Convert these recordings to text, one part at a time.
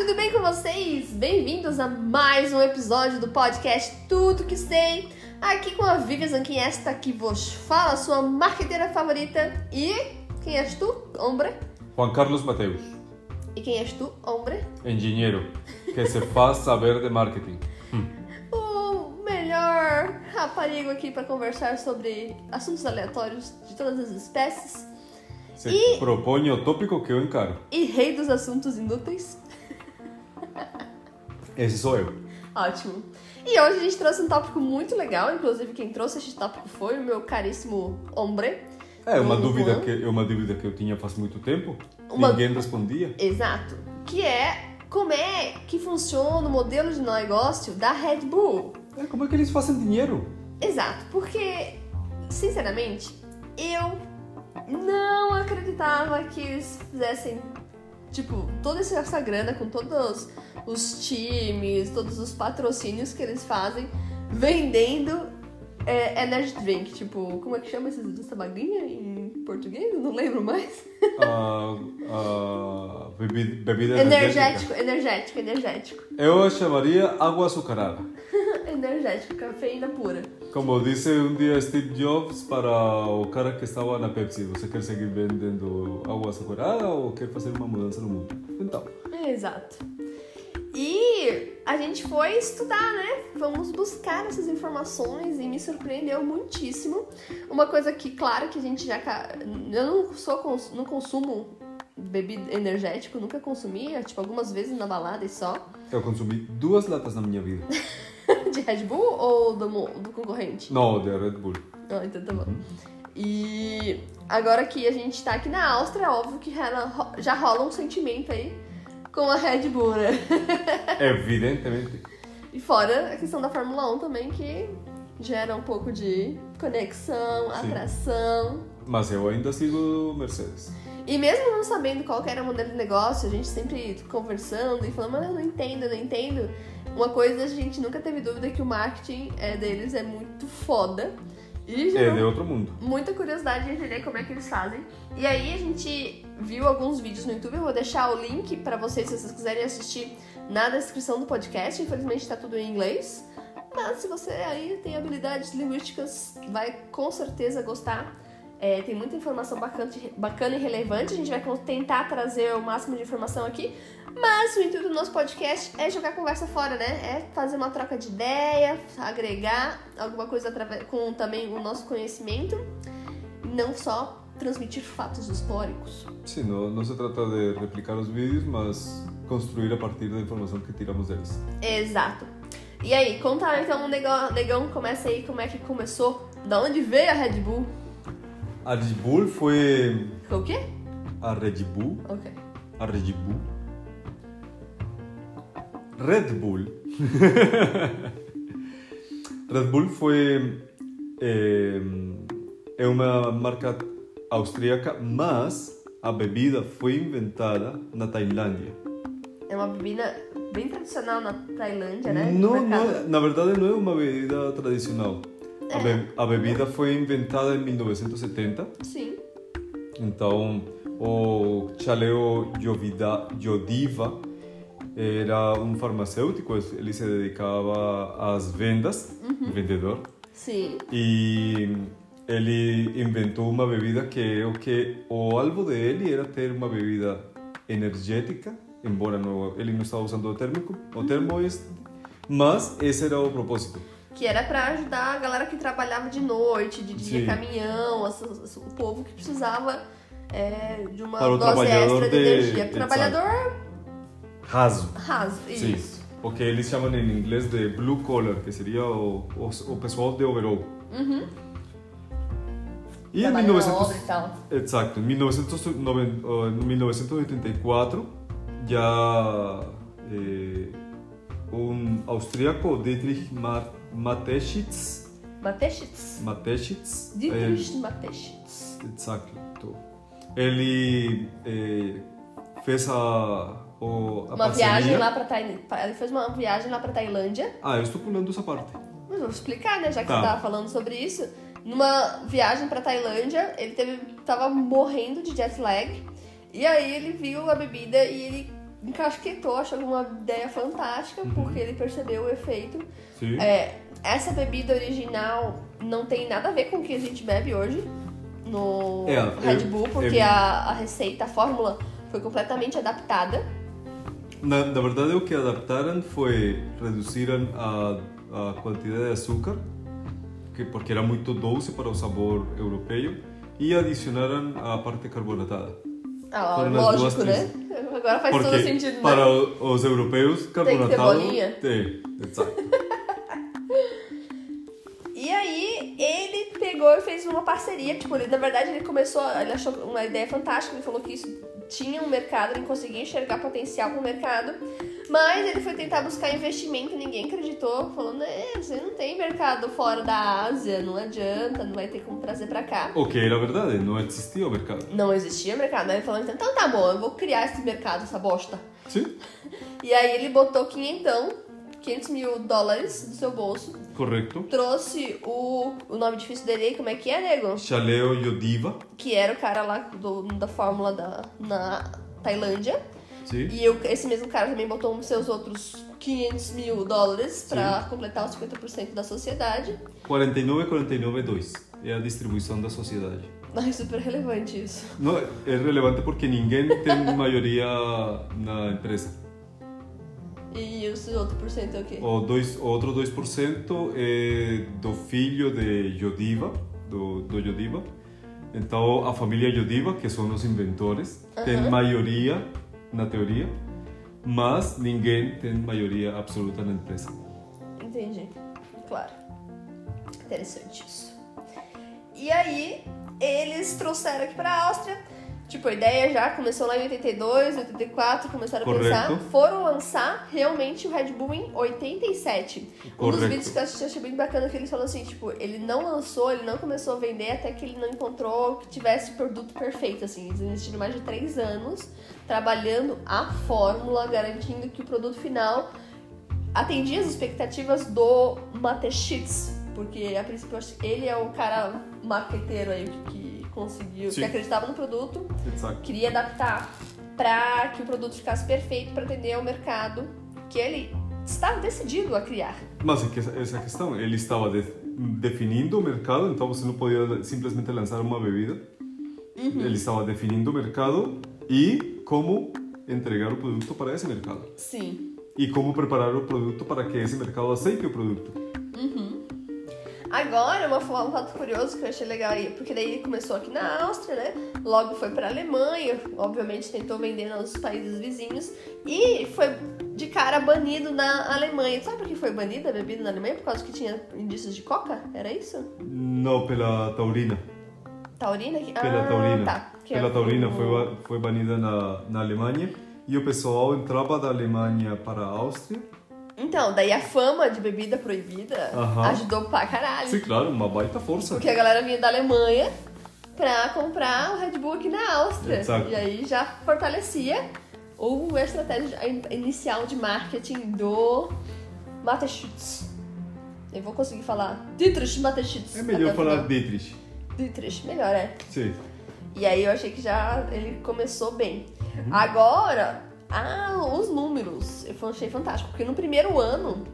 tudo bem com vocês? Bem-vindos a mais um episódio do podcast Tudo Que Sei. Aqui com a Vivian Zanquim, esta que vos fala, sua marqueteira favorita. E quem és tu, hombre? Juan Carlos Mateus, E quem és tu, hombre? engenheiro que se faz saber de marketing. O melhor raparigo aqui para conversar sobre assuntos aleatórios de todas as espécies. Se E- propõe o tópico que eu encaro. E rei dos assuntos inúteis. Esse sou eu. Ótimo. E hoje a gente trouxe um tópico muito legal, inclusive quem trouxe este tópico foi o meu caríssimo hombre. É uma Juan. dúvida que é uma dúvida que eu tinha faz muito tempo. Uma- Ninguém respondia. Exato. Que é como é que funciona o modelo de negócio da Red Bull. É, como é que eles fazem dinheiro? Exato, porque, sinceramente, eu não acreditava que eles fizessem, tipo, toda essa grana com todos os times, todos os patrocínios que eles fazem, vendendo é, energy drink. Tipo, como é que chama essa, essa baguinha em português? Eu não lembro mais. A bebi- bebida energética. energético, energético, energético. Eu chamaria água açucarada. Energético, cafeína pura. Como disse um dia Steve Jobs para o cara que estava na Pepsi, você quer seguir vendendo água açucarada ou quer fazer uma mudança no mundo? Então, Exato. E a gente foi estudar, né? Vamos buscar essas informações e me surpreendeu muitíssimo. Uma coisa que, claro, que a gente já. Eu não sou não consumo bebida energético, nunca consumia, tipo, algumas vezes na balada e só. eu consumi duas latas na minha vida. De Red Bull ou do, do concorrente? Não, de Red Bull. Ah, então tá bom. E agora que a gente tá aqui na Áustria, é óbvio que já rola um sentimento aí com a Red Bull, né? Evidentemente. E fora a questão da Fórmula 1 também, que gera um pouco de conexão, Sim. atração. Mas eu ainda sigo Mercedes. E mesmo não sabendo qual que era o modelo de negócio, a gente sempre conversando e falando, mas eu não entendo, eu não entendo. Uma coisa a gente nunca teve dúvida que o marketing é, deles é muito foda. E É de outro mundo. muita curiosidade de entender como é que eles fazem. E aí a gente viu alguns vídeos no YouTube, eu vou deixar o link pra vocês se vocês quiserem assistir na descrição do podcast. Infelizmente tá tudo em inglês, mas se você aí tem habilidades linguísticas, vai com certeza gostar. É, tem muita informação bacana, bacana e relevante. A gente vai tentar trazer o máximo de informação aqui. Mas o intuito do nosso podcast é jogar a conversa fora, né? É fazer uma troca de ideia, agregar alguma coisa através, com também o nosso conhecimento. Não só transmitir fatos históricos. Sim, não, não se trata de replicar os vídeos, mas construir a partir da informação que tiramos deles. Exato. E aí, conta então, negão, negão, começa aí como é que começou. Da onde veio a Red Bull? A Red Bull foi. O quê? A Red Bull. Ok. A Red Bull. Red Bull. Red Bull. É, é uma marca austríaca, mas a bebida foi inventada na Tailândia. É uma bebida bem tradicional na Tailândia, né? Não, não, na verdade não é uma bebida tradicional. A, be- a bebida foi inventada em 1970. Sim. Então, o Chaleo Jodiva era um farmacêutico, ele se dedicava às vendas, vendedor, Sim. e ele inventou uma bebida que o que o alvo dele era ter uma bebida energética, embora não, ele não estava usando o termo, o termo este, mas esse era o propósito. Que era pra ajudar a galera que trabalhava de noite, de dia Sim. caminhão, o povo que precisava é, de uma Para dose extra de, de- energia. exato. Trabalhador Raso. raso, Sim, isso. o que eles chamam em inglês de blue collar, que seria o, o, o pessoal de overall. Uhum. E em Trabalhando na 1900... obra e tal. Exato, em 1909 oh, em 1984 já eh, um austríaco, Dietrich Ma- Mateschitz, Mateschitz. Mateschitz Dietrich Mateschitz. eh, exato, ele eh, fez a, o, a Uma parceria- viagem lá pra Tailândia. Ele fez uma viagem lá pra Tailândia. Ah, eu estou pulando essa parte. Mas vou explicar, né? Já que Tá. você tava falando sobre isso. Numa viagem pra Tailândia, ele teve, tava morrendo de jet lag. E aí ele viu a bebida e ele encasquetou, achou uma ideia fantástica, porque ele percebeu o efeito. Sim. É, essa bebida original não tem nada a ver com o que a gente bebe hoje no É, Red Bull, porque eu- a, a receita, a fórmula foi completamente adaptada. Na, na verdade, o que adaptaram foi reduziram a, a quantidade de açúcar, que, porque era muito doce para o sabor europeu, e adicionaram a parte carbonatada. Ah, Foram as lógico, duas né? Agora faz todo Porque sentido, né? para o- os europeus, carbonatado... bolinha? Tem, exato. Pegou e fez uma parceria. Tipo, ele, na verdade, ele começou. Ele achou uma ideia fantástica. Ele falou que isso tinha um mercado, ele conseguia enxergar potencial pro mercado. Mas ele foi tentar buscar investimento e ninguém acreditou. Falando, é, você não tem mercado fora da Ásia, não adianta, não vai ter como trazer pra cá. O que era verdade, não existia o mercado. Não existia mercado. Aí ele falou, então tá bom, eu vou criar esse mercado, essa bosta. Sim, E aí ele botou quinhentão, 500 mil dólares do seu bolso. Correto. Trouxe o, o nome difícil dele aí, como é que é, nego? Chaleo Yodiva, que era o cara lá do- da fórmula da, na Tailândia. sim. E eu- esse mesmo cara também botou os seus outros 500 mil dólares pra completar os 50% da sociedade. 49, 49, 2. É a distribuição da sociedade. Ai, super relevante isso. Não, é relevante porque ninguém tem maioria na empresa. E os outros por cento é o quê? O, dois, outro 2% é do filho de Yodiva, do, do Yodiva. Então, a família Yodiva, que são os inventores, tem Aham. maioria na teoria, mas ninguém tem maioria absoluta na empresa. Entendi. Claro. Interessante isso. E aí, eles trouxeram aqui pra Áustria. Tipo, a ideia já começou lá em 82, 84, começaram a Correto. pensar. Foram lançar realmente o Red Bull em 87. Um dos Correto. vídeos que eu assisti, achei bem bacana que eles falam assim, tipo, ele não lançou, ele não começou a vender até que ele não encontrou que tivesse o produto perfeito, assim. Eles investiram mais de três anos trabalhando a fórmula, garantindo que o produto final atendia as expectativas do Matechitz, porque a princípio ele é o cara marqueteiro aí que conseguiu, Sim. que acreditava no produto, Exato. queria adaptar para que o produto ficasse perfeito para atender ao mercado que ele estava decidido a criar. Mas é que essa, questão, ele estava de- definindo o mercado, então você não podia simplesmente lançar uma bebida. Ele estava definindo o mercado e como entregar o produto para esse mercado. Sim. E como preparar o produto para que esse mercado aceite o produto. Agora, uma, um fato curioso que eu achei legal aí, porque daí ele começou aqui na Áustria, né? Logo foi pra Alemanha, obviamente tentou vender nos países vizinhos e foi de cara banido na Alemanha. Sabe por que foi banida a bebida na Alemanha? Por causa que tinha indícios de coca? Era isso? Não pela taurina. Taurina? Que- Pela ah, taurina. Tá. Que Pela é taurina foi, foi banida na, na Alemanha e o pessoal entrava da Alemanha para a Áustria. Então, daí a fama de bebida proibida Aham. ajudou pra caralho. Sim, claro, uma baita força. Porque a galera vinha da Alemanha pra comprar o Red Bull aqui na Áustria. Exato. E aí já fortalecia o a estratégia in- inicial de marketing do Mateschitz. Eu vou conseguir falar Dietrich Mateschitz. É melhor até o falar final. Dietrich. Dietrich, melhor, é. Sim. E aí eu achei que já ele começou bem. Uhum. Agora, ah, os números. Eu achei fantástico. Porque no primeiro ano,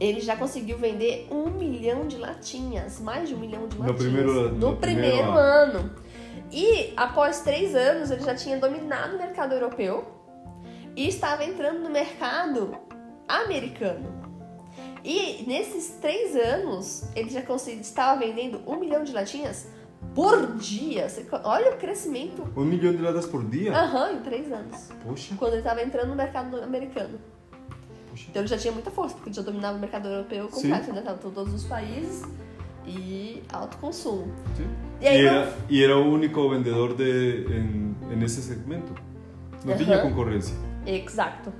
ele já conseguiu vender um milhão de latinhas. Mais de um milhão de No latinhas. primeiro- no, no primeiro, primeiro ano. E após três anos, ele já tinha dominado o mercado europeu. E estava entrando no mercado americano. E nesses três anos, ele já consegui, estava vendendo um milhão de latinhas por dia. Você olha o crescimento. Um milhão de latas por dia? Aham, em três anos. Poxa, Quando ele estava entrando no mercado americano. poxa. Então ele já tinha muita força, porque ele já dominava o mercado europeu completo, né? Tava em todos os países e alto consumo. Sim. E E, aí era, e era o único vendedor de, em, em esse segmento. Não Aham. tinha concorrência. Exato.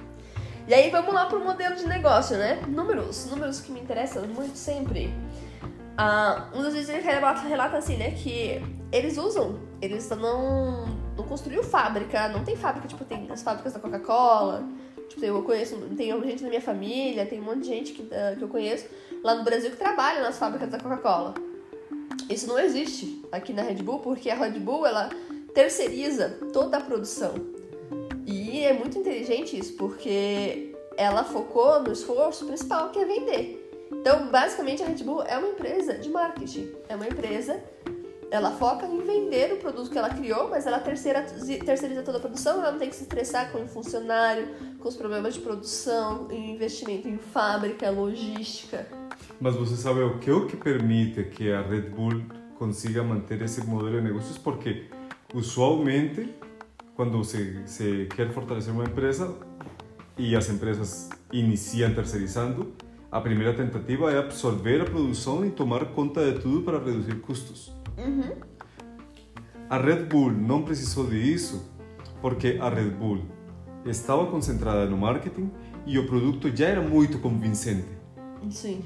E aí vamos lá pro modelo de negócio, né? Números, números que me interessam muito sempre. Ah, um dos vídeos ele relata, assim, né? Que eles usam, eles não, não construíram fábrica, não tem fábrica, tipo, tem as fábricas da Coca-Cola. Tipo, eu conheço, tem gente da minha família, tem um monte de gente que, ah, que eu conheço lá no Brasil que trabalha nas fábricas da Coca-Cola. Isso não existe aqui na Red Bull, porque a Red Bull ela terceiriza toda a produção. E é muito inteligente isso, porque ela focou no esforço principal, que é vender. Então, basicamente, a Red Bull é uma empresa de marketing. É uma empresa, ela foca em vender o produto que ela criou, mas ela terceira, terceiriza toda a produção, ela não tem que se estressar com o funcionário, com os problemas de produção, investimento em fábrica, logística. Mas você sabe o que é o que permite que a Red Bull consiga manter esse modelo de negócios? Porque, usualmente, quando se, se quer fortalecer uma empresa e as empresas iniciam terceirizando, a primeira tentativa é absorver a produção e tomar conta de tudo para reduzir custos. Uhum. A Red Bull não precisou disso porque a Red Bull estava concentrada no marketing e o produto já era muito convincente. Sim.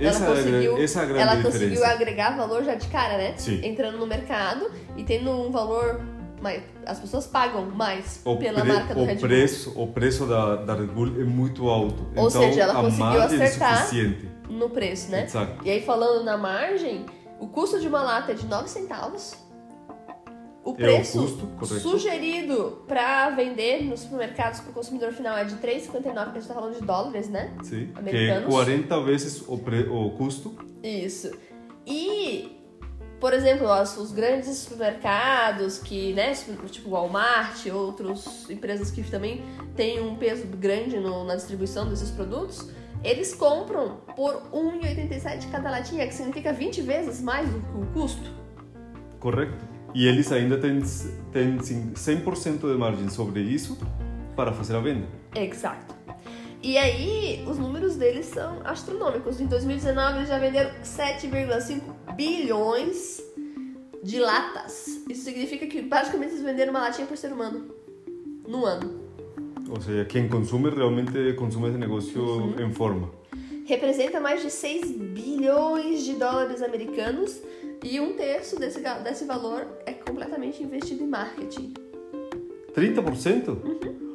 Essa, ela conseguiu, é, essa é a grande ela diferença. conseguiu agregar valor já de cara, né? Sim. Entrando no mercado e tendo um valor mais. As pessoas pagam mais O, pela pre- marca do o Red Bull. preço, o preço da, da Red Bull é muito alto. Ou então, seja, ela conseguiu é acertar. suficiente. No preço, né? Exato. E aí, falando na margem, o custo de uma lata é de 9 centavos. O preço custo, correto. sugerido para vender nos supermercados para o consumidor final é de 3,59, porque a gente está falando de dólares, né? Sim, que é Americanos. 40 vezes o, pre, o custo. Isso. E, por exemplo, os, grandes supermercados que, né, tipo Walmart, outras empresas que também têm um peso grande no- na distribuição desses produtos, eles compram por R$ 1,87 cada latinha, que significa 20 vezes mais do que o custo. Correto. E eles ainda têm, têm sim, 100% de margem sobre isso para fazer a venda. Exato. E aí, os números deles são astronômicos. Em 2019, eles já venderam 7,5 bilhões de latas. Isso significa que basicamente eles venderam uma latinha por ser humano no ano. Ou seja, quem consome realmente consome esse negócio Uhum. em forma. Representa mais de 6 bilhões de dólares americanos e um terço desse, desse valor é completamente investido em marketing. 30%?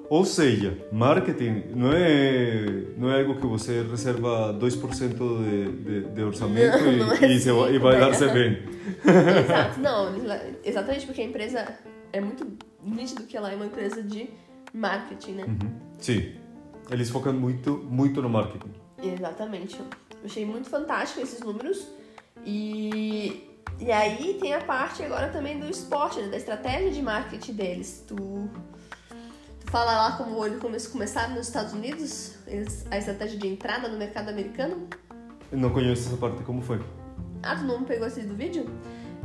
Ou seja, marketing não é, não é algo que você reserva 2% de, de, de orçamento Não, e, não é e, se vai- e vai dar-se bem. Exato, não, exatamente porque a empresa é muito nítido que ela é uma empresa de marketing, né? Uhum. Sim, eles focam muito, muito no marketing. Exatamente. Eu achei muito fantástico esses números. E, e aí tem a parte agora também do esporte, né? da estratégia de marketing deles. Tu fala lá como eles come- começaram nos Estados Unidos, eles- a estratégia de entrada no mercado americano. Eu não conheço essa parte, como foi? Ah, tu não pegou esse do vídeo?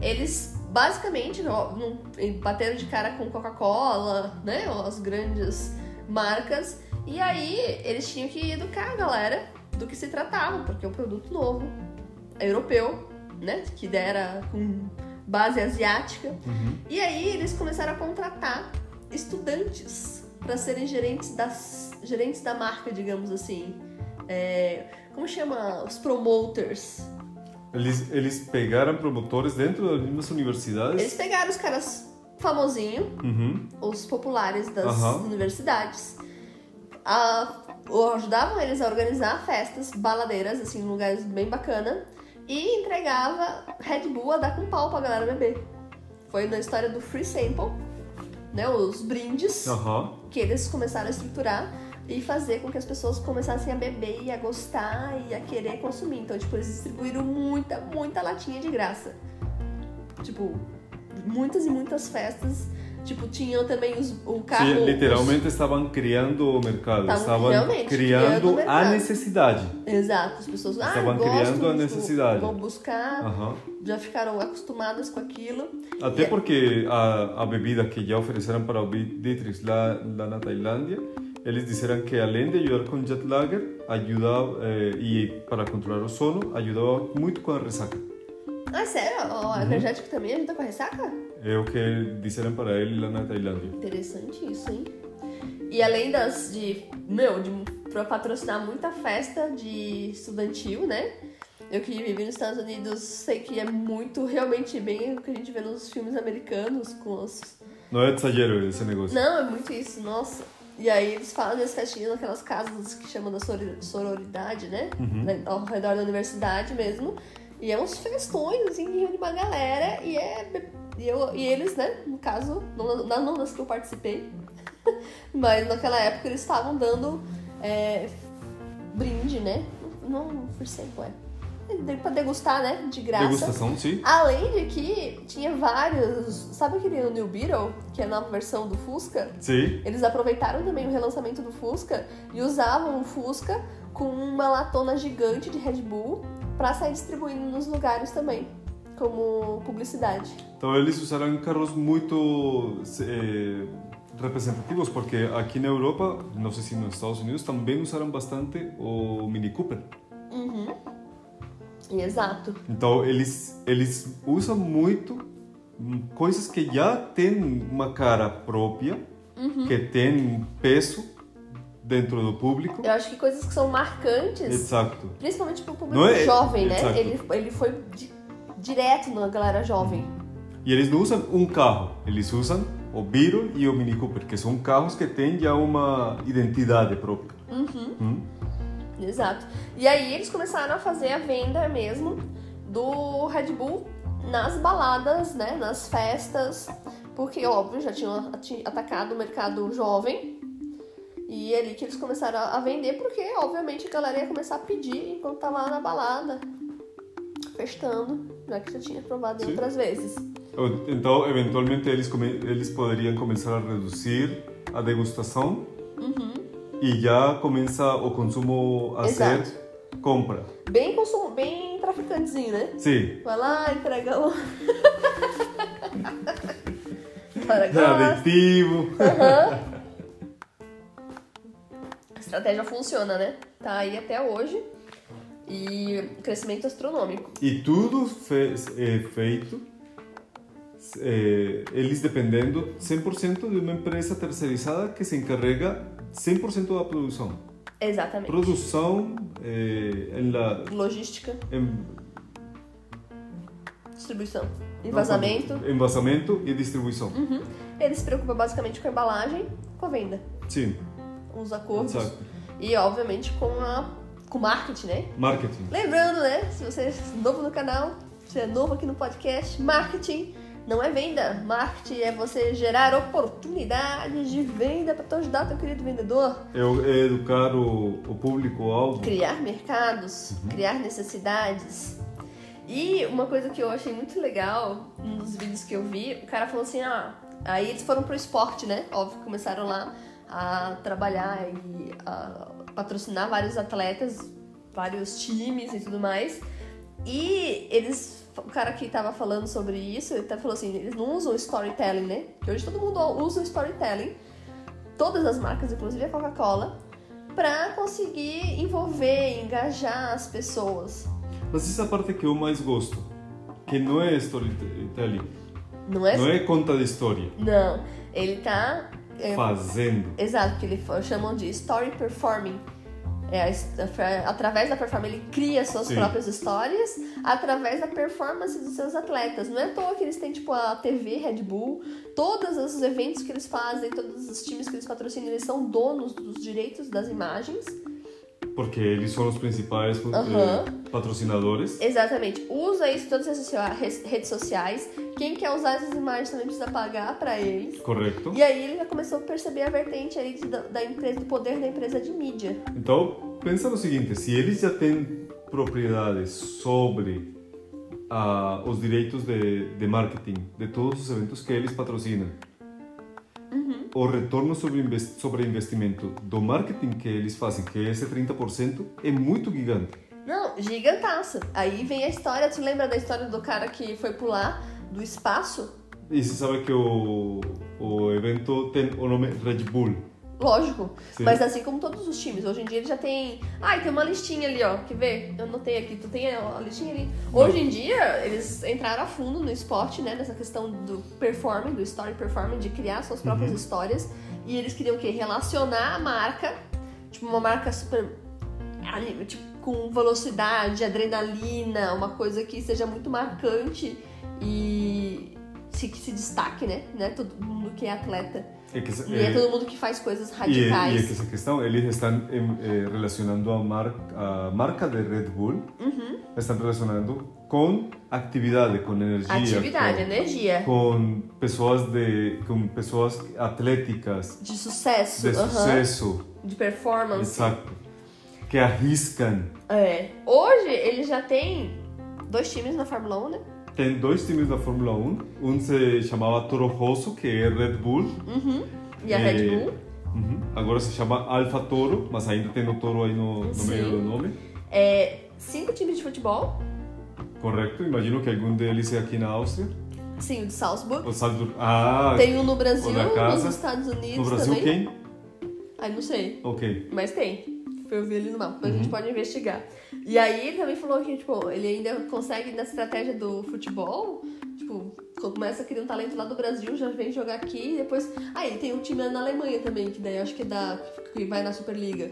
Eles basicamente não- bateram de cara com Coca-Cola, né? As grandes marcas. E aí eles tinham que educar a galera do que se tratava, porque é um produto novo, europeu, né? Que dera com base asiática. Uhum. E aí eles começaram a contratar estudantes para serem gerentes das gerentes da marca, digamos assim. É, como chama? Os promoters. Eles, eles pegaram promotores dentro das mesmas universidades. Eles pegaram os caras famosinhos, Uhum. os populares das Aham. universidades, a- ajudavam eles a organizar festas baladeiras, assim, em lugares bem bacana, e entregava Red Bull a dar com pau pra galera beber. Foi na história do Free Sample, né, os brindes Aham. que eles começaram a estruturar e fazer com que as pessoas começassem a beber e a gostar e a querer consumir. Então, tipo, eles distribuíram muita, muita latinha de graça. Tipo, muitas e muitas festas. Tipo, tinham também os, o carro... Sim, literalmente estavam criando o mercado. Estavam Estavam criando, criando o a mercado. necessidade. os- Exato, as pessoas ah, Estavam criando a tipo, necessidade. Vão buscar, Aham. Já ficaram acostumadas com aquilo. Até porque a, a bebida que já ofereceram para o Dietrich lá, lá na Tailândia, eles disseram que além de ajudar com jet lager, ajudava, eh, e para controlar o sono, ajudava muito com a ressaca. Ah, sério? Uhum. O energético também ajuda com a ressaca? É o que disseram para ele lá na Tailândia. Interessante isso, hein? E além das de, meu, de pra patrocinar muita festa de estudantil, né? Eu que vivi nos Estados Unidos sei que é muito, realmente bem o que a gente vê nos filmes americanos com os... Não é exagero esse negócio. Não, é muito isso, nossa. E aí eles falam das festinhas naquelas casas que chamam da soror- sororidade, né? né, Ao redor da universidade mesmo. E é uns festões, assim, que reúne uma galera e é... E, eu, e eles, né, no caso, não, não, das que eu participei, Mas naquela época eles estavam dando é, brinde, né? Não, por exemplo, é. Pra degustar, né? De graça. Degustação, sim. Além de que tinha vários. Sabe aquele New Beetle, que é a nova versão do Fusca? Sim. Eles aproveitaram também o relançamento do Fusca e usavam o Fusca com uma latona gigante de Red Bull pra sair distribuindo nos lugares também, como publicidade. Então eles usaram carros muito eh, representativos, porque aqui na Europa, não sei se nos Estados Unidos, também usaram bastante o Mini Cooper. Uhum. Exato. Então eles eles usam muito coisas que já têm uma cara própria, que têm peso dentro do público. Eu acho que coisas que são marcantes, Exato. principalmente pro público Não é- jovem, né? Exato. Ele, ele foi di- direto na galera jovem. E eles não usam um carro, eles usam o Beetle e o Mini Cooper, que são carros que têm já uma identidade própria. Hum? Exato. E aí eles começaram a fazer a venda mesmo do Red Bull nas baladas, né? Nas festas. Porque, óbvio, já tinham atacado o mercado jovem. E é ali que eles começaram a vender, porque, obviamente, a galera ia começar a pedir enquanto tava lá na balada, festando, já que já tinha provado em outras vezes. Então, eventualmente, eles, eles poderiam começar a reduzir a degustação e já começa o consumo a Exato. ser compra. Bem consumo, bem traficantezinho, né? Sim. Vai lá, entrega o. Aditivo. A estratégia funciona, né? Tá aí até hoje. E crescimento astronômico. E tudo fe é feito é, eles dependendo 100% de uma empresa terceirizada que se encarrega 100% da produção. Exatamente. Produção la, Logística, em, distribuição, envasamento. Envasamento e distribuição. Uhum. Ele se preocupa basicamente com a embalagem, com a venda, Sim, os acordos exato. e, obviamente, com a com marketing, né? Marketing. Lembrando, né? Se você é novo no canal, se é novo aqui no podcast, marketing não é venda. Marketing é você gerar oportunidades de venda para tu ajudar teu querido vendedor. Eu é educar o, o público-alvo. criar mercados, criar necessidades. E uma coisa que eu achei muito legal num dos vídeos que eu vi, o cara falou assim: ah, aí eles foram pro esporte, né? Óbvio começaram lá a trabalhar e a patrocinar vários atletas, vários times e tudo mais. E eles, o cara que tava falando sobre isso, ele até falou assim: eles não usam storytelling, né? Que hoje todo mundo usa storytelling, todas as marcas, inclusive a Coca-Cola, para conseguir envolver, engajar as pessoas. Mas essa parte que eu mais gosto, que não é storytelling, Não é? não é conta de história, Não. Ele tá. é, fazendo. exato, que eles chamam de story performing. É, através da performance, ele cria suas Sim. próprias histórias através da performance dos seus atletas. Não é à toa que eles têm, tipo, a TV Red Bull, todos os eventos que eles fazem, todos os times que eles patrocinam, eles são donos dos direitos das imagens. Porque eles são os principais eh, patrocinadores. Exatamente. Usa isso em todas as redes sociais. Quem quer usar essas imagens também precisa pagar pra eles. Correto. E aí ele já começou a perceber a vertente aí de- da empresa, do poder da empresa de mídia. Então, pensa no seguinte, se eles já têm propriedades sobre ah, os direitos de, de marketing de todos os eventos que eles patrocinam, o retorno sobre, inves- sobre investimento do marketing que eles fazem, que é esse 30%, é muito gigante. Não, gigantaça. Aí vem a história, tu lembra da história do cara que foi pular do espaço? E você sabe que o, o evento tem o nome Red Bull. Lógico. Sim. Mas assim como todos os times, hoje em dia ele já tem. Ai, tem uma listinha ali, ó. Quer ver? Eu anotei aqui, tu tem a listinha ali. Hoje em dia, eles entraram a fundo no esporte, né? Nessa questão do performing, do story performing, de criar suas próprias Uhum. histórias. E eles queriam o quê? Relacionar a marca, tipo, uma marca super. Tipo, com velocidade, adrenalina, uma coisa que seja muito marcante e se, que se destaque, né? né? Todo mundo que é atleta. É que, E é todo mundo que faz coisas E, radicais. e é que essa questão, eles estão em, eh, relacionando a, mar, a marca de Red Bull, Uhum. estão relacionando com atividade, com energia. Atividade, com, energia. Com pessoas de, com pessoas atléticas, De sucesso. de aham. sucesso, De performance. exato, que arriscam. É. Hoje ele já tem dois times na Fórmula 1, né? Tem dois times da Fórmula 1. Um se chamava Toro Rosso, que é Red Bull. Uhum. E a É, Red Bull. Uhum. Agora se chama Alfa Toro, mas ainda tem o Toro aí no, no meio do nome. É, cinco times de futebol. Correto? Imagino que algum deles é aqui na Áustria. Sim, o de Salzburg. O Salzburg. Ah, Tem um no Brasil, nos Estados Unidos no Brasil também. quem? Ai, não sei. Ok. Mas tem. Eu vi ali no mapa, mas a Uhum. gente pode investigar. E aí ele também falou que, tipo, ele ainda consegue, na estratégia do futebol, tipo, começa a criar um talento lá do Brasil, já vem jogar aqui, e depois. Ah, ele tem um time na Alemanha também, que daí eu acho que dá. que vai na Superliga.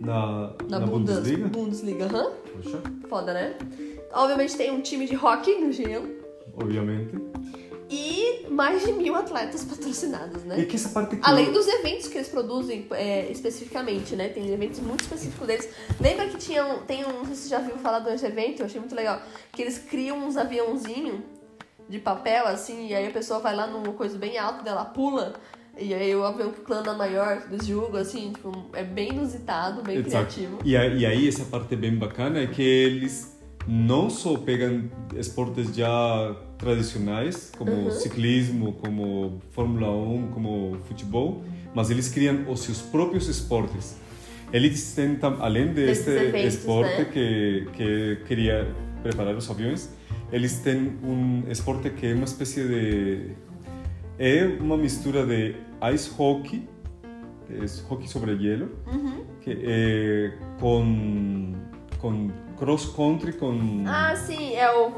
Na, Na, na Bundes- Bundesliga? Bundesliga, aham. Poxa, Foda, né? Obviamente tem um time de hockey no gelo. obviamente. E mais de mil atletas patrocinados, né? É que essa parte que Além dos eventos que eles produzem é, especificamente, né? Tem eventos muito específicos deles. Lembra que tinha um, tem um, não sei se você já viu falar desse evento, eu achei muito legal. Que eles criam uns aviãozinhos de papel, assim, e aí a pessoa vai lá numa coisa bem alta dela, pula, e aí o avião que plana maior do jogo, assim, tipo, é bem inusitado, bem Exato. criativo. E, a- e aí essa parte bem bacana é que eles não só pegam esportes já tradicionais, como Uhum. ciclismo, como Fórmula 1, como futebol, mas eles criam os seus próprios esportes. Eles tentam, além deste eventos, esporte né? que, que queria preparar os aviões, eles têm um esporte que é uma espécie de... É uma mistura de ice hockey, que é hockey sobre hielo, Uhum. que, eh, con, con cross country, con... Ah, sim, é o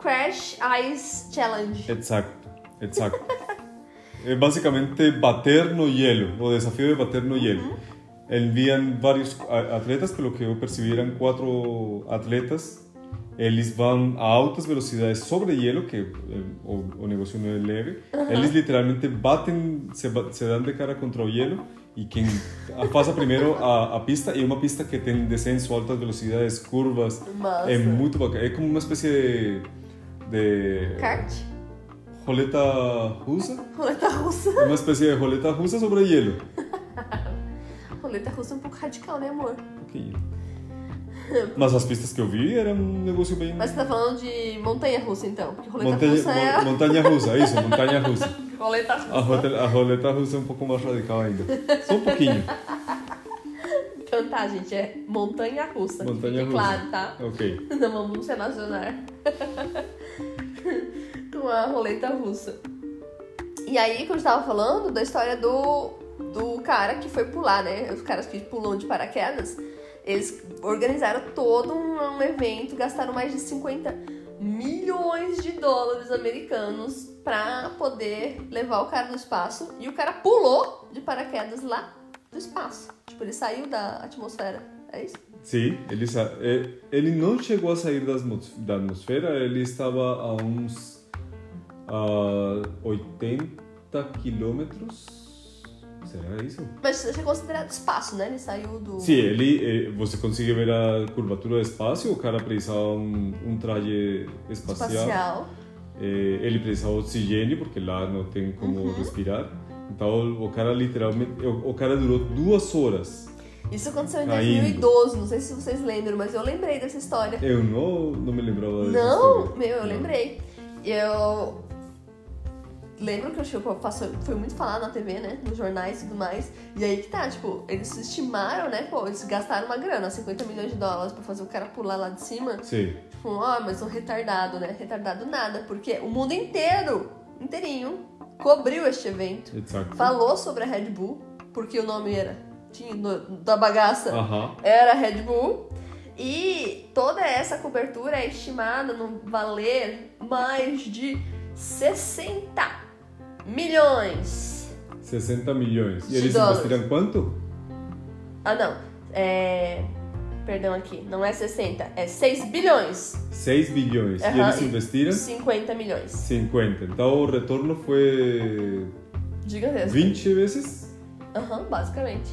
Crash Ice Challenge. Exacto, exacto. é basicamente bater no hielo, o desafio de bater no hielo. Envían vários a- atletas, pelo que eu percebi, eram quatro atletas. Eles vão a altas velocidades sobre hielo, que eh, o, o negócio não é leve. Eles literalmente batem, se, se dão de cara contra o hielo e quem passa primeiro a, a pista é uma pista que tem descenso, altas velocidades, curvas. Massa. É muito bacana. É como uma espécie de, de Kart? roleta russa. Roleta russa. É uma espécie de roleta russa sobre hielo. Roleta russa é um pouco radical, né, amor? Um pouquinho. Mas as pistas que eu vi eram um negócio bem. Mas você tá falando de montanha russa, então? Porque roleta Montanha, russa é montanha russa, isso, montanha russa. roleta A russa. roleta, a roleta russa é um pouco mais radical ainda. Só um pouquinho. Então tá, gente, é montanha russa. Montanha russa. claro, tá? Ok. Não vamos relacionar com a roleta russa. E aí, quando eu tava falando da história do, do cara que foi pular, né? Os caras que pulam de paraquedas, eles organizaram todo um, um evento, gastaram mais de 50 milhões de dólares americanos pra poder levar o cara no espaço. E o cara pulou de paraquedas lá do espaço. Tipo, ele saiu da atmosfera. É isso? Sim, ele, sa- é, ele não chegou a sair das da atmosfera, ele estava a uns a 80 quilômetros. Será isso? Mas isso é considerado espaço, né? Ele saiu do. Sim, ele, eh, você consegue ver a curvatura do espaço, o cara precisava um, um traje espacial. espacial. Eh, ele precisava de oxigênio, porque lá não tem como Uhum. respirar. Então o cara literalmente. O, o cara durou duas horas. Isso aconteceu em Caindo. 2012, não sei se vocês lembram, mas eu lembrei dessa história. Eu não, não me lembrava dessa Não, meu, eu Não. lembrei. Eu lembro que o Chico passou, foi muito falado na TV, né? Nos jornais e tudo mais. E aí que tá, tipo, eles estimaram, né? Pô, eles gastaram uma grana, 50 milhões de dólares pra fazer o cara pular lá de cima. Sim, Tipo, ó, mas um retardado, né? Retardado nada, porque o mundo inteiro, inteirinho, cobriu este evento. exato. Falou sobre a Red Bull, porque o nome era tinha no- da bagaça Aham. era a Red Bull. E toda essa cobertura é estimada no valer mais de 60 milhões. 60 milhões. E eles dólares. investiram quanto? Ah, não. É. Perdão aqui, não é 60, é 6 bilhões. 6 bilhões. E Aham, eles e investiram 50 milhões. 50. Então o retorno foi Gigantesco. 20 vezes. Aham, basicamente.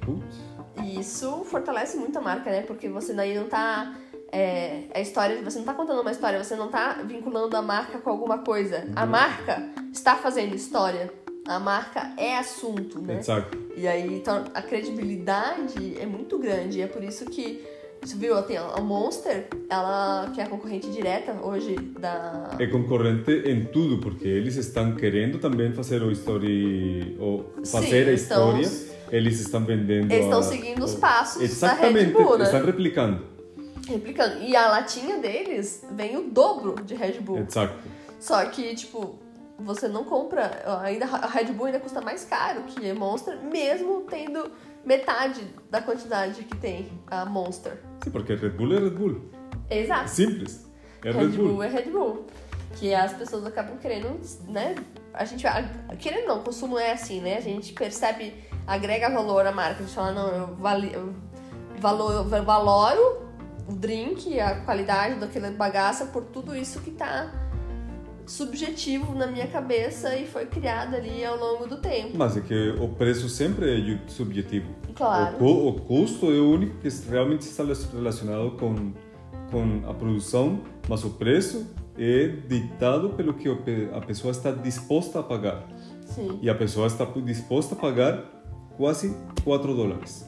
Putz. E isso fortalece muito a marca, né? Porque você daí não tá é, a história, você não tá contando uma história, você não tá vinculando a marca com alguma coisa. A marca está fazendo história. A marca é assunto, né? Exato. E aí então, a credibilidade é muito grande. E é por isso que, você viu, tem a Monster, ela que é a concorrente direta hoje da. É concorrente em tudo, porque eles estão querendo também fazer o story, ou fazer Sim, a estão- história. Eles estão vendendo. Eles estão a- seguindo os passos da Exatamente, Red Bull, né? estão replicando. Replicando. E a latinha deles vem o dobro de Red Bull. Exato. Só que, tipo, você não compra. Ainda, a Red Bull ainda custa mais caro que a Monster, mesmo tendo metade da quantidade que tem a Monster. Sim, porque Red Bull é Red Bull. Exato. Simples. É Red, Red, Bull. Bull. é Red Bull. Que as pessoas acabam querendo, né? A gente. Querendo não, o consumo é assim, né? A gente percebe, agrega valor à marca. A gente fala, não, eu, vali, eu eu valoro drink, a qualidade daquela bagaça por tudo isso que tá subjetivo na minha cabeça e foi criado ali ao longo do tempo. Mas é que o preço sempre é subjetivo. Claro. O, o custo é o único que realmente está relacionado com, com a produção, mas o preço é ditado pelo que o a pessoa está disposta a pagar. Sim. E a pessoa está disposta a pagar quase 4 dólares.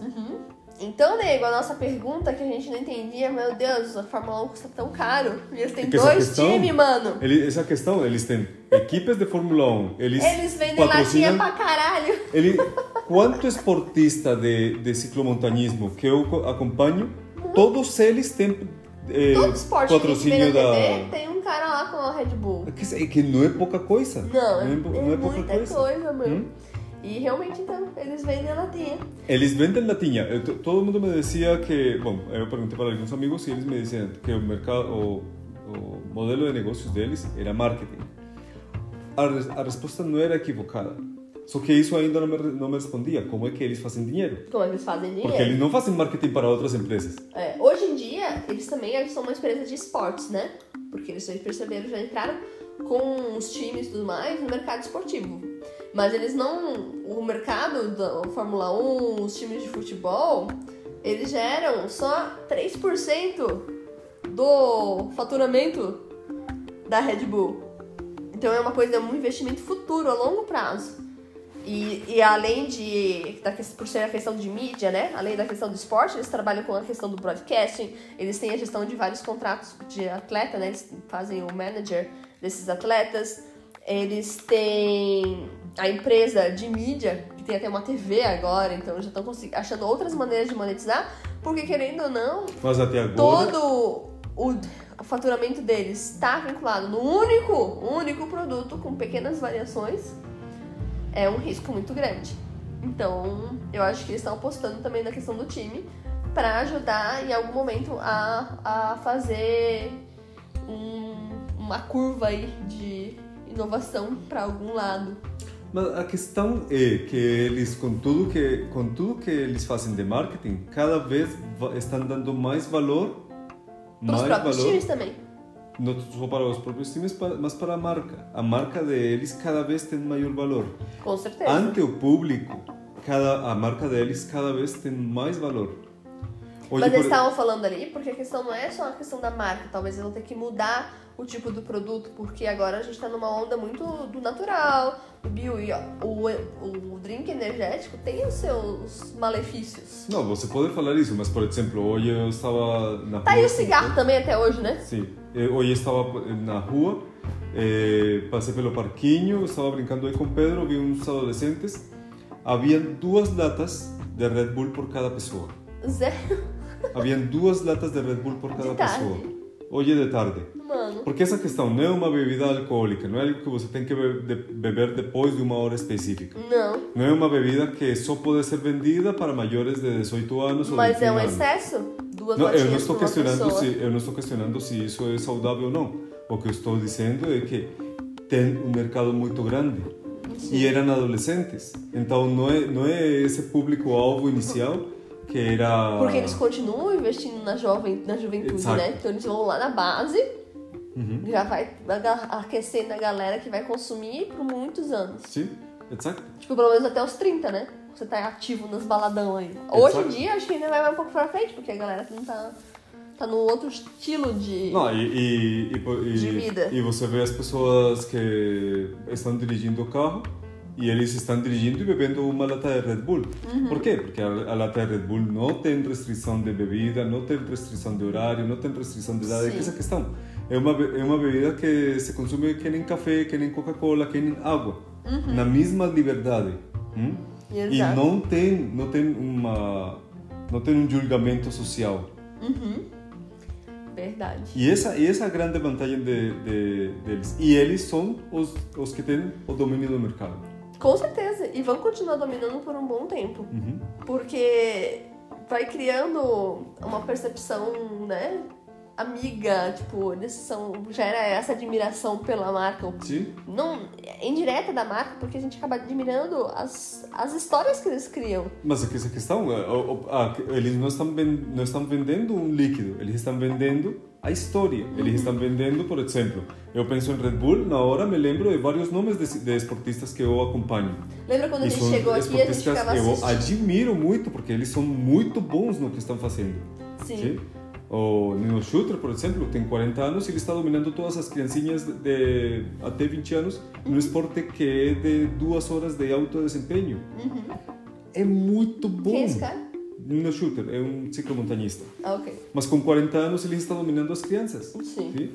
Então, nego, a nossa pergunta que a gente não entendia, meu Deus, a Fórmula 1 custa tão caro. E eles têm É dois times, mano. Ele, essa questão, eles têm equipes de Fórmula 1, eles, Eles vendem latinha pra caralho. Ele, quanto esportista de, de ciclomontanismo que eu co- acompanho, todos eles têm eh, Todo esporte patrocínio da... TV tem um cara lá com a Red Bull. É que, é que não é pouca coisa. Não, é, não é, é não é pouca muita coisa. coisa, mano. Hum? E realmente, então, eles vendem latinha. Eles vendem latinha. Eu to- todo mundo me dizia que, bom, eu perguntei para alguns amigos e eles me diziam que o mercado, o, o modelo de negócios deles era marketing. A, res- a resposta não era equivocada. Só que isso ainda não me, não me respondia. Como é que eles fazem dinheiro? Como é que eles fazem dinheiro? Porque eles não fazem marketing para outras empresas. É, hoje em dia, eles também eles são uma empresa de esportes, né? Porque eles já perceberam, já entraram com os times e tudo mais no mercado esportivo. Mas eles não. O mercado da Fórmula 1, os times de futebol, eles geram só 3% do faturamento da Red Bull. Então é uma coisa, é um investimento futuro, a longo prazo. E, e além de, da, por ser a questão de mídia, né? Além da questão do esporte, eles trabalham com a questão do broadcasting, eles têm a gestão de vários contratos de atleta, né? Eles fazem o manager desses atletas. Eles têm a empresa de mídia, que tem até uma TV agora, então já estão achando outras maneiras de monetizar, porque querendo ou não, Mas até agora... todo o, o faturamento deles está vinculado no único, único produto com pequenas variações, é um risco muito grande. Então, eu acho que eles estão apostando também na questão do time para ajudar em algum momento a, a fazer um- uma curva aí de inovação para algum lado. Mas a questão é que eles, com tudo que, com tudo que eles fazem de marketing, cada vez estão dando mais valor, Para os próprios valor, times também. não só para os próprios times, mas para a marca. A marca deles cada vez tem maior valor. Com certeza. Ante o público, cada, a marca deles cada vez tem mais valor. Hoje, Mas eles por- estavam falando ali porque a questão não é só a questão da marca. Talvez eles vão ter que mudar o tipo do produto, porque agora a gente tá numa onda muito do natural, do bio. E ó, o, o drink energético tem os seus malefícios. Não, você pode falar isso, mas por exemplo, hoje eu estava na Tá aí rua o cigarro também até hoje, né? Sim, Eh, hoje estava na rua, eh, passei pelo parquinho, estava brincando aí com Pedro, vi uns adolescentes. Havia duas latas de Red Bull por cada pessoa. Zero, Havia duas latas de Red Bull por cada pessoa. Hoje de tarde. Porque essa questão não é uma bebida alcoólica, não é algo que você tem que beber depois de uma hora específica. Não. Não é uma bebida que só pode ser vendida para maiores de 18 anos ou Mas 21 é um anos. excesso? Duas Não, eu não estou questionando pessoa. se eu não estou questionando se isso é saudável ou não. O que eu estou dizendo é que tem um mercado muito grande e eram adolescentes. Então não é não é esse público alvo inicial que era Porque eles continuam investindo na, jovem, na juventude, Exato. né? Então eles vão lá na base, Uhum. já vai aquecendo a galera que vai consumir por muitos anos. Sim, exato. Tipo, pelo menos até os 30, né? Você tá ativo nos baladão aí. Hoje em dia, acho que ainda vai mais um pouco pra frente, porque a galera não tá Tá num outro estilo de. Não, e, e, e, De vida. e você vê as pessoas que estão dirigindo o carro e eles estão dirigindo e bebendo uma lata de Red Bull. Por quê? Porque a, a lata de Red Bull não tem restrição de bebida, não tem restrição de horário, não tem restrição de idade. Sim. Essa é a questão. É uma, é uma bebida que se consome que nem café, que nem Coca-Cola, que nem água. Na mesma liberdade. hum? E não tem, não tem uma, não tem um julgamento social. Verdade. E essa, e essa é a grande vantagem de, de, deles. E eles são os, os que têm o domínio do mercado. Com certeza. E vão continuar dominando por um bom tempo. Uhum. Porque vai criando uma percepção, né? Amiga, tipo, eles são, gera essa admiração pela marca. Sim? Não, é indireta da marca, porque a gente acaba admirando as, as histórias que eles criam. Mas aqui essa questão, é, a- eles não estão, não estão vendendo um líquido, eles estão vendendo a história. Eles estão vendendo, por exemplo, eu penso em Red Bull, na hora me lembro de vários nomes de, de esportistas que eu acompanho. Lembra quando a E gente são chegou aqui e a gente ficava eu assistindo? admiro muito, porque eles são muito bons no que estão fazendo. Sim. O Nino Shooter, por exemplo, tem 40 anos e ele está dominando todas as criancinhas de, de até 20 anos no esporte que é de duas horas de alto desempenho. É muito bom. Quem é esse cara? Nino Shooter é um ciclomontanhista. Ah, ok. Mas com 40 anos ele está dominando as crianças. Sim.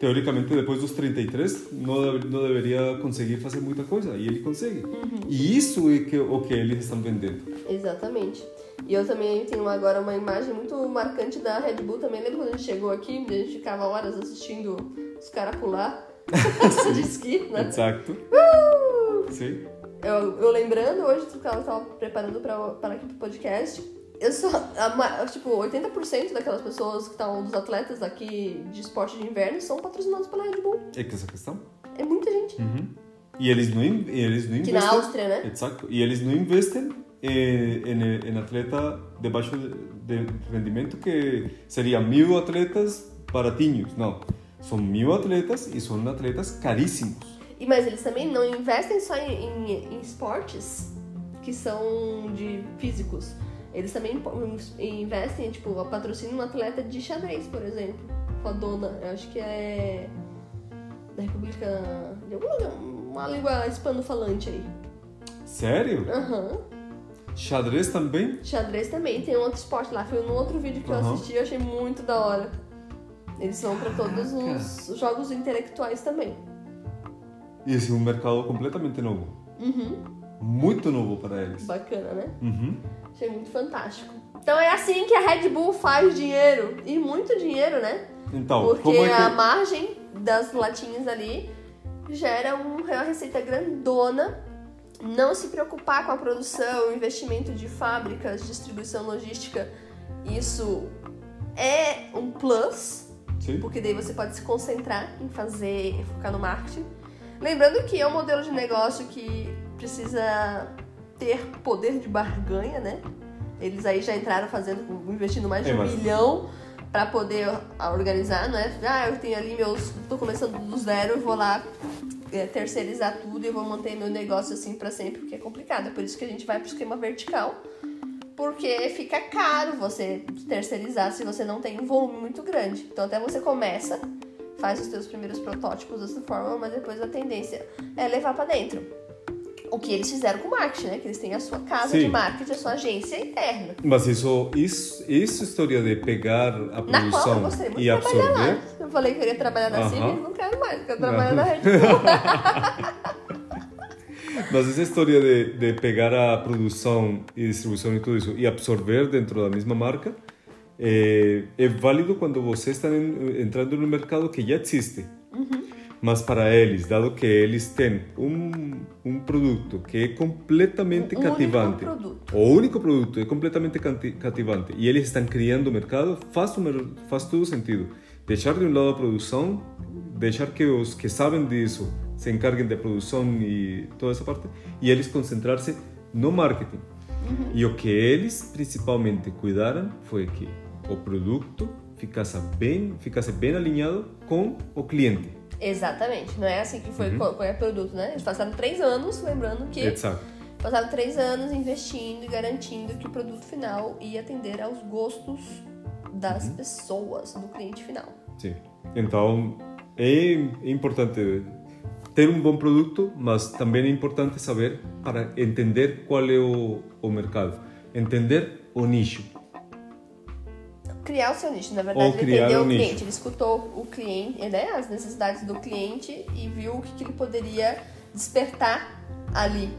Teoricamente, depois dos 33, não, não deveria conseguir fazer muita coisa. E ele consegue. E isso é que, o que eles estão vendendo. Exatamente. E eu também tenho agora uma imagem muito marcante da Red Bull também. Lembra quando a gente chegou aqui, a gente ficava horas assistindo os caras pular de esqui, né? Exato. Sim. Eu, eu lembrando hoje que ela tava preparando para aqui pro podcast. Eu só. a tipo, 80% daquelas pessoas que estão, dos atletas aqui de esporte de inverno, são patrocinados pela Red Bull. É que essa questão. É muita gente. Uhum. E eles não, eles não Que investem. na Áustria, né? Exato. E eles não investem em, em, em atleta de baixo de, de rendimento, que seria mil atletas baratinhos. Não. São mil atletas e são atletas caríssimos. E, mas eles também não investem só em, em- em esportes que são de físicos. Eles também investem, tipo, patrocínio um atleta de xadrez, por exemplo. Fodona, eu acho que é da República. de algum lugar, uma língua hispano-falante aí. Sério? Aham. Xadrez também? Xadrez também, tem um outro esporte lá. Foi num outro vídeo que eu Aham. assisti eu achei muito da hora. Eles vão pra todos os jogos intelectuais também. E esse é um mercado completamente novo. Uhum. Muito novo para eles. Bacana, né? Uhum. Achei muito fantástico. Então é assim que a Red Bull faz dinheiro. E muito dinheiro, né? Então, Porque é que... a margem das latinhas ali gera um- uma receita grandona. Não se preocupar com a produção, investimento de fábricas, distribuição logística, isso é um plus, Sim. porque daí você pode se concentrar em fazer, focar no marketing. Lembrando que é um modelo de negócio que precisa ter poder de barganha, né? Eles aí já entraram fazendo, investindo mais de É, um mas- milhão para poder organizar, não é? Ah, eu tenho ali meus, tô começando do zero, eu vou lá é, terceirizar tudo e eu vou manter meu negócio assim para sempre, porque é complicado. É por isso que a gente vai pro esquema vertical, porque fica caro você terceirizar se você não tem um volume muito grande. Então até você começa, faz os seus primeiros protótipos dessa forma, mas depois a tendência é levar para dentro. O que eles fizeram com o marketing, né? Que eles têm a sua casa Sim. de marketing, a sua agência interna. Mas isso, isso, essa história de pegar a Na qual eu produção e absorver... lá. Eu falei que eu queria trabalhar na Aham. Siemens, não quero mais, quero trabalhar na Red. Mas essa história de, de pegar a produção e distribuição e tudo isso e absorver dentro da mesma marca é, é válido quando você está en- entrando no mercado que já existe. Mas para eles, dado que eles têm um, um produto que é completamente Um cativante, o único produto é completamente cati- cativante e eles estão criando o mercado, faz, mer- faz todo sentido. Deixar de um lado a produção, deixar que os que sabem disso se encarguem da produção e toda essa parte, e eles concentrar-se no marketing. E o que eles principalmente cuidaram foi que o produto ficasse bem, ficasse bem alinhado com o cliente. Exatamente, não é assim que foi Uhum. qualquer produto, né? Eles passaram três anos, lembrando que Exato. passaram três anos investindo e garantindo que o produto final ia atender aos gostos das pessoas, do cliente final. Sim. Então, é importante ter um bom produto, mas também é importante saber para entender qual é o, o mercado, entender o nicho. Criar o seu nicho, na verdade, Ou ele entendeu um o nicho. cliente, ele escutou o cliente, né, as necessidades do cliente e viu o que, que ele poderia despertar ali.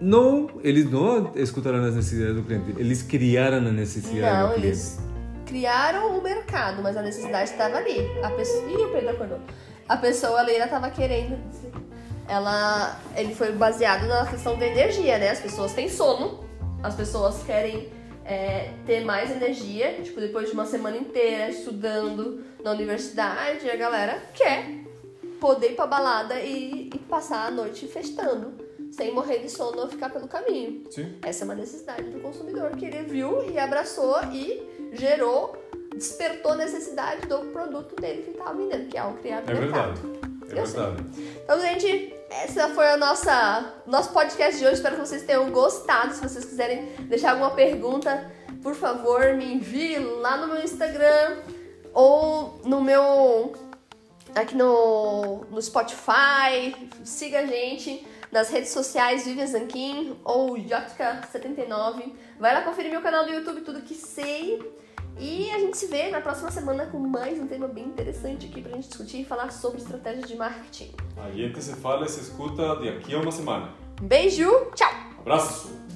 Não, eles não escutaram as necessidades do cliente, eles criaram a necessidade Não, do cliente. eles criaram o mercado, mas a necessidade estava ali. A pessoa, Ih, o Pedro acordou. A pessoa ali, ela tava querendo. Ela, ele foi baseado na questão da energia, né? As pessoas têm sono, as pessoas querem é, ter mais energia, tipo, depois de uma semana inteira estudando na universidade, a galera quer poder ir pra balada e, e passar a noite festando, sem morrer de sono ou ficar pelo caminho. Sim. Essa é uma necessidade do consumidor que ele viu e abraçou e gerou, despertou a necessidade do produto dele que ele estava vendendo, que é o criado É verdade. É Eu sei. verdade. Então, gente, essa foi a nossa nosso podcast de hoje. Espero que vocês tenham gostado. Se vocês quiserem deixar alguma pergunta, por favor, me envie lá no meu Instagram ou no meu aqui no, no Spotify. Siga a gente nas redes sociais Vivian Zanquim ou Jotka79. Vai lá conferir meu canal do YouTube, tudo que sei. E a gente se vê na próxima semana com mais um tema bem interessante aqui pra gente discutir e falar sobre estratégias de marketing. A gente se fala e se escuta de aqui a uma semana. Um beijo, tchau! Abraço!